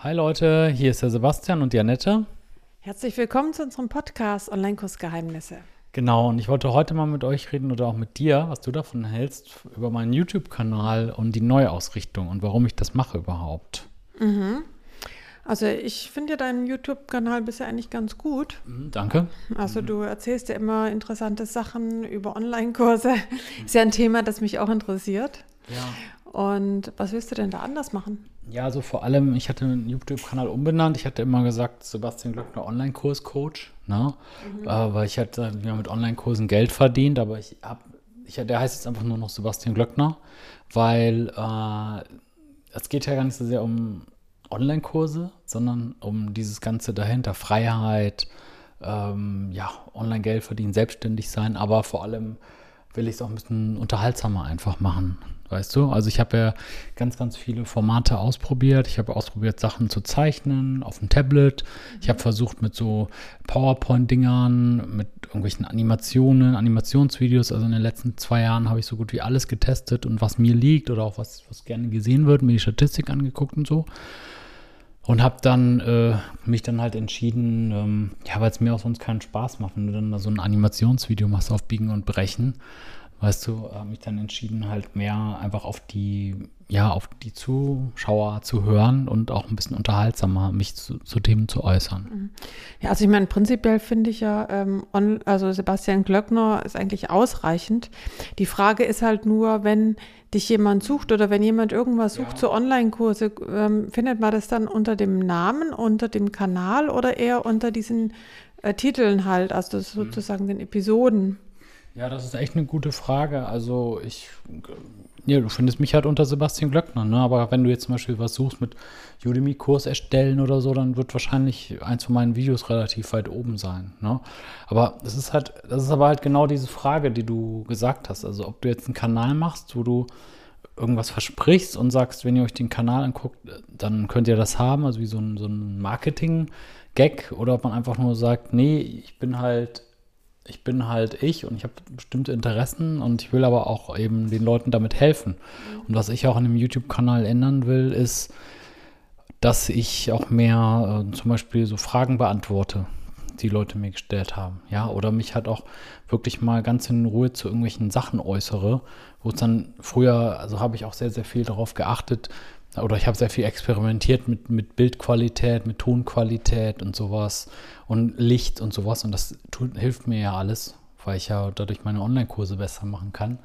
Hi Leute, hier ist der Sebastian und die Annette. Herzlich willkommen zu unserem Podcast Online-Kursgeheimnisse. Genau, und ich wollte heute mal mit euch reden oder auch mit dir, was du davon hältst, über meinen YouTube-Kanal und die Neuausrichtung und warum ich das mache überhaupt. Mhm. Also ich finde ja deinen YouTube-Kanal bisher eigentlich ganz gut. Mhm, danke. Also du erzählst ja immer interessante Sachen über Online-Kurse. Ist ja ein Thema, das mich auch interessiert. Ja. Und was willst du denn da anders machen? Ja, also vor allem, ich hatte den YouTube-Kanal umbenannt. Ich hatte immer gesagt, Sebastian Glöckner Online-Kurs-Coach, ne? Mhm. Äh, weil ich hatte ja, mit Online-Kursen Geld verdient, aber ich habe, ich, der heißt jetzt einfach nur noch Sebastian Glöckner, weil äh, es geht ja gar nicht so sehr um Online-Kurse, sondern um dieses Ganze dahinter, Freiheit, ähm, ja, Online-Geld verdienen, selbstständig sein, aber vor allem will ich es auch ein bisschen unterhaltsamer einfach machen. Weißt du? Also ich habe ja ganz, ganz viele Formate ausprobiert. Ich habe ausprobiert, Sachen zu zeichnen auf dem Tablet. Ich habe versucht mit so PowerPoint-Dingern, mit irgendwelchen Animationen, Animationsvideos. Also in den letzten zwei Jahren habe ich so gut wie alles getestet und was mir liegt oder auch was, was gerne gesehen wird, mir die Statistik angeguckt und so. Und habe dann äh, mich dann halt entschieden, ähm, ja, weil es mir auch sonst keinen Spaß macht, wenn du dann da so ein Animationsvideo machst auf Biegen und Brechen weißt du, habe mich dann entschieden, halt mehr einfach auf die, ja, auf die Zuschauer zu hören und auch ein bisschen unterhaltsamer mich zu, zu Themen zu äußern. Mhm. Ja, also ich meine, prinzipiell finde ich ja, ähm, on, also Sebastian Glöckner ist eigentlich ausreichend. Die Frage ist halt nur, wenn dich jemand sucht oder wenn jemand irgendwas sucht ja. zu Online-Kurse, ähm, findet man das dann unter dem Namen, unter dem Kanal oder eher unter diesen äh, Titeln halt, also mhm. sozusagen mhm. den Episoden? Ja, das ist echt eine gute Frage. Also ich, ja, du findest mich halt unter Sebastian Glöckner, ne? Aber wenn du jetzt zum Beispiel was suchst mit Udemy-Kurs erstellen oder so, dann wird wahrscheinlich eins von meinen Videos relativ weit oben sein. Ne? Aber das ist halt, das ist aber halt genau diese Frage, die du gesagt hast. Also ob du jetzt einen Kanal machst, wo du irgendwas versprichst und sagst, wenn ihr euch den Kanal anguckt, dann könnt ihr das haben, also wie so ein, so ein Marketing-Gag, oder ob man einfach nur sagt, nee, ich bin halt ich bin halt ich und ich habe bestimmte Interessen und ich will aber auch eben den Leuten damit helfen. Und was ich auch an dem YouTube-Kanal ändern will, ist, dass ich auch mehr äh, zum Beispiel so Fragen beantworte, die Leute mir gestellt haben. Ja, oder mich halt auch wirklich mal ganz in Ruhe zu irgendwelchen Sachen äußere, wo es dann früher, also habe ich auch sehr, sehr viel darauf geachtet, oder ich habe sehr viel experimentiert mit, mit Bildqualität, mit Tonqualität und sowas und Licht und sowas. Und das tut, hilft mir ja alles, weil ich ja dadurch meine Online-Kurse besser machen kann.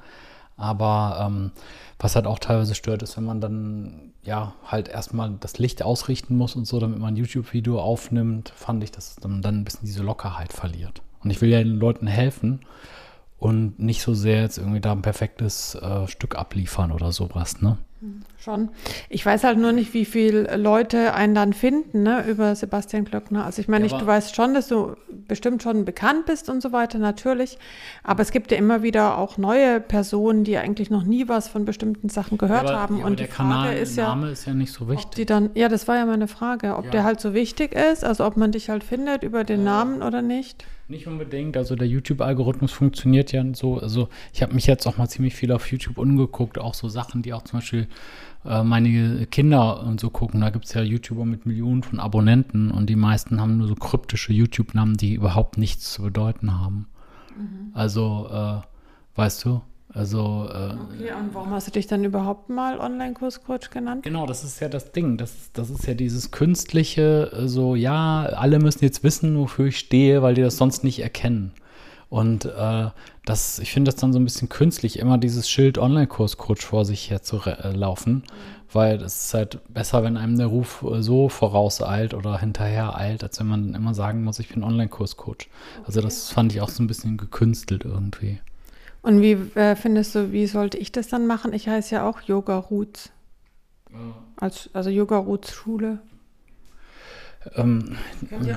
Aber ähm, was halt auch teilweise stört, ist, wenn man dann ja halt erstmal das Licht ausrichten muss und so, damit man ein YouTube-Video aufnimmt, fand ich, dass man dann ein bisschen diese Lockerheit verliert. Und ich will ja den Leuten helfen und nicht so sehr jetzt irgendwie da ein perfektes äh, Stück abliefern oder sowas, ne? Schon. Ich weiß halt nur nicht, wie viele Leute einen dann finden, ne, über Sebastian Klöckner. Also ich meine, ja, du weißt schon, dass du bestimmt schon bekannt bist und so weiter, natürlich. Aber es gibt ja immer wieder auch neue Personen, die eigentlich noch nie was von bestimmten Sachen gehört ja, aber, haben. Ja, und die Frage Kanal, ist ja, Name ist ja nicht so wichtig. Die dann, ja, das war ja meine Frage, ob der halt so wichtig ist, also ob man dich halt findet über den Namen oder nicht. Nicht unbedingt. Also der YouTube-Algorithmus funktioniert ja so. Also ich habe mich jetzt auch mal ziemlich viel auf YouTube umgeguckt, auch so Sachen, die auch zum Beispiel äh, meine Kinder und so gucken. Da gibt es ja YouTuber mit Millionen von Abonnenten und die meisten haben nur so kryptische YouTube-Namen, die überhaupt nichts zu bedeuten haben. Mhm. Also, äh, weißt du, also. Äh, okay, und warum hast du dich dann überhaupt mal Online-Kurscoach genannt? Genau, das ist ja das Ding. Das, das ist ja dieses künstliche, äh, so, ja, alle müssen jetzt wissen, wofür ich stehe, weil die das sonst nicht erkennen. Und äh, das, ich finde das dann so ein bisschen künstlich, immer dieses Schild Online-Kurs-Coach vor sich her zu äh, laufen, weil es ist halt besser, wenn einem der Ruf äh, so vorauseilt oder hinterher eilt, als wenn man immer sagen muss, ich bin Online-Kurs-Coach. Okay. Also das fand ich auch so ein bisschen gekünstelt irgendwie. Und wie äh, findest du, wie sollte ich das dann machen? Ich heiße ja auch Yoga Roots. Ja. Als, also Yoga Roots Schule. Ähm,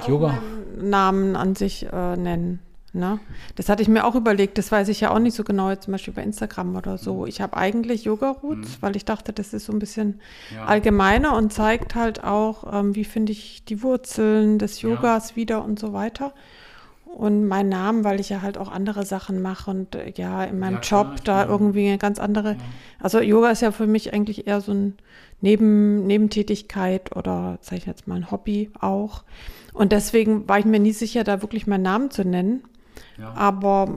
Yoga. Namen an sich äh, nennen. Ne? Das hatte ich mir auch überlegt, das weiß ich ja auch nicht so genau, zum Beispiel bei Instagram oder so. Mhm. Ich habe eigentlich Yoga-Roots, mhm. weil ich dachte, das ist so ein bisschen ja. allgemeiner und zeigt halt auch, ähm, wie finde ich die Wurzeln des Yogas ja. wieder und so weiter. und meinen Namen, weil ich ja halt auch andere Sachen mache und äh, ja in meinem ja, Job da irgendwie eine ganz andere. Also Yoga ist ja für mich eigentlich eher so ein Neben, Nebentätigkeit oder sage ich jetzt mal ein Hobby auch. Und deswegen war ich mir nie sicher, da wirklich meinen Namen zu nennen. Ja. Aber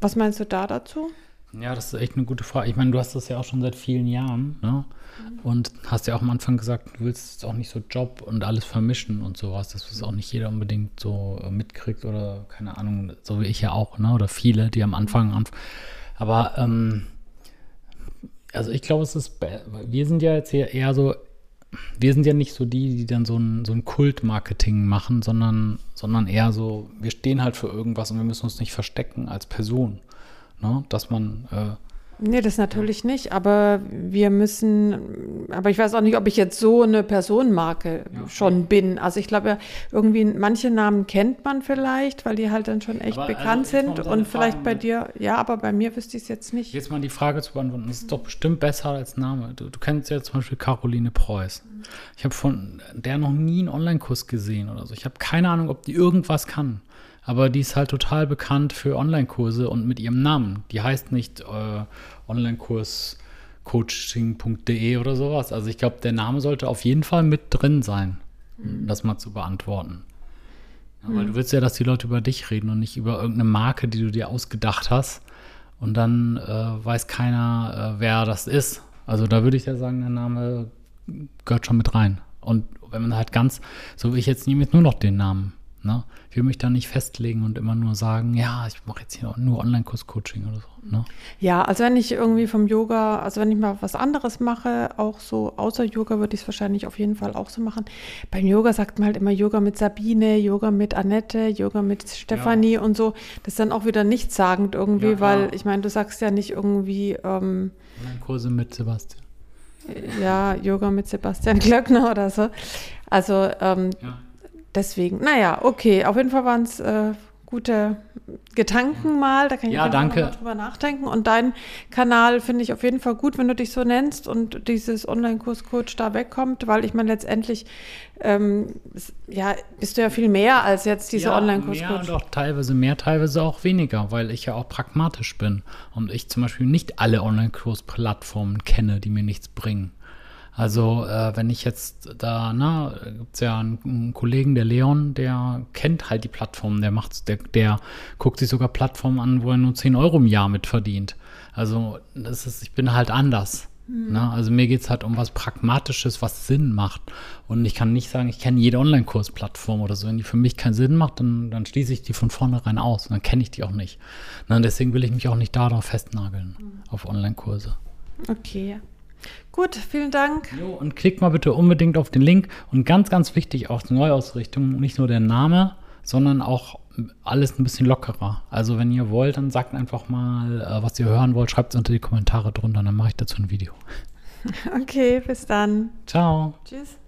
was meinst du da dazu? Ja, das ist echt eine gute Frage. Ich meine, du hast das ja auch schon seit vielen Jahren, ne? Mhm. Und hast ja auch am Anfang gesagt, du willst auch nicht so Job und alles vermischen und sowas, dass es auch nicht jeder unbedingt so äh, mitkriegt oder keine Ahnung, so wie ich ja auch, ne? Oder viele, die am Anfang an. Aber ähm, also ich glaube, es ist, wir sind ja jetzt hier eher so, wir sind ja nicht so die, die dann so ein, so ein Kult-Marketing machen, sondern, sondern eher so, wir stehen halt für irgendwas und wir müssen uns nicht verstecken als Person ne? dass man. Äh, Nee, das natürlich nicht, aber wir müssen, aber ich weiß auch nicht, ob ich jetzt so eine Personenmarke ja. schon bin. Also ich glaube ja, irgendwie manche Namen kennt man vielleicht, weil die halt dann schon echt aber bekannt also sind und vielleicht Fragen bei dir, ja, aber bei mir wüsste ich es jetzt nicht. Jetzt mal die Frage zu beantworten, das ist doch bestimmt besser als Name. Du, du kennst ja zum Beispiel Caroline Preuß. Ich habe von der noch nie einen Online-Kurs gesehen oder so. Ich habe keine Ahnung, ob die irgendwas kann aber die ist halt total bekannt für Online-Kurse und mit ihrem Namen. Die heißt nicht äh, Online-Kurs-Coaching.de oder sowas. Also ich glaube, der Name sollte auf jeden Fall mit drin sein, mhm. das mal zu beantworten. Ja, mhm. Weil du willst ja, dass die Leute über dich reden und nicht über irgendeine Marke, die du dir ausgedacht hast. Und dann äh, weiß keiner, äh, wer das ist. Also da würde ich ja sagen, der Name gehört schon mit rein. Und wenn man halt ganz, so wie ich jetzt nehme jetzt nur noch den Namen. Ne? Ich will mich da nicht festlegen und immer nur sagen, ja, ich mache jetzt hier nur Online-Kurs-Coaching oder so. Ne? Ja, also wenn ich irgendwie vom Yoga, also wenn ich mal was anderes mache, auch so außer Yoga, würde ich es wahrscheinlich auf jeden Fall auch so machen. Beim Yoga sagt man halt immer Yoga mit Sabine, Yoga mit Annette, Yoga mit Stefanie ja. und so. Das ist dann auch wieder nichtssagend irgendwie, ja, weil ich meine, du sagst ja nicht irgendwie. Ähm, Kurse mit Sebastian. Ja, Yoga mit Sebastian Glöckner oder so. Also ähm, ja deswegen, naja, okay, auf jeden Fall waren es äh, gute Gedanken mal, da kann ich ja, danke. mal drüber nachdenken. Und dein Kanal finde ich auf jeden Fall gut, wenn du dich so nennst und dieses Online-Kurs-Coach da wegkommt, weil ich meine, letztendlich ähm, ja, bist du ja viel mehr als jetzt diese ja, Online-Kurs-Coach. Ja, und auch teilweise mehr, teilweise auch weniger, weil ich ja auch pragmatisch bin und ich zum Beispiel nicht alle Online-Kurs-Plattformen kenne, die mir nichts bringen. Also äh, wenn ich jetzt da, na, gibt es ja einen, einen, Kollegen, der Leon, der kennt halt die Plattform, der macht, der, der guckt sich sogar Plattformen an, wo er nur 10 Euro im Jahr mit verdient. Also das ist, ich bin halt anders. Mhm. Ne? Also mir geht es halt um was Pragmatisches, was Sinn macht. Und ich kann nicht sagen, ich kenne jede Online-Kursplattform oder so. Wenn die für mich keinen Sinn macht, dann, dann schließe ich die von vornherein aus. Und dann kenne ich die auch nicht. Ne? deswegen will ich mich auch nicht darauf festnageln, mhm. auf Online-Kurse. Okay, Gut, vielen Dank. Jo, und klickt mal bitte unbedingt auf den Link. Und ganz, ganz wichtig auch zur Neuausrichtung, nicht nur der Name, sondern auch alles ein bisschen lockerer. Also wenn ihr wollt, dann sagt einfach mal, äh, was ihr hören wollt, schreibt es unter die Kommentare drunter, dann mache ich dazu ein Video. Okay, bis dann. Ciao. Tschüss.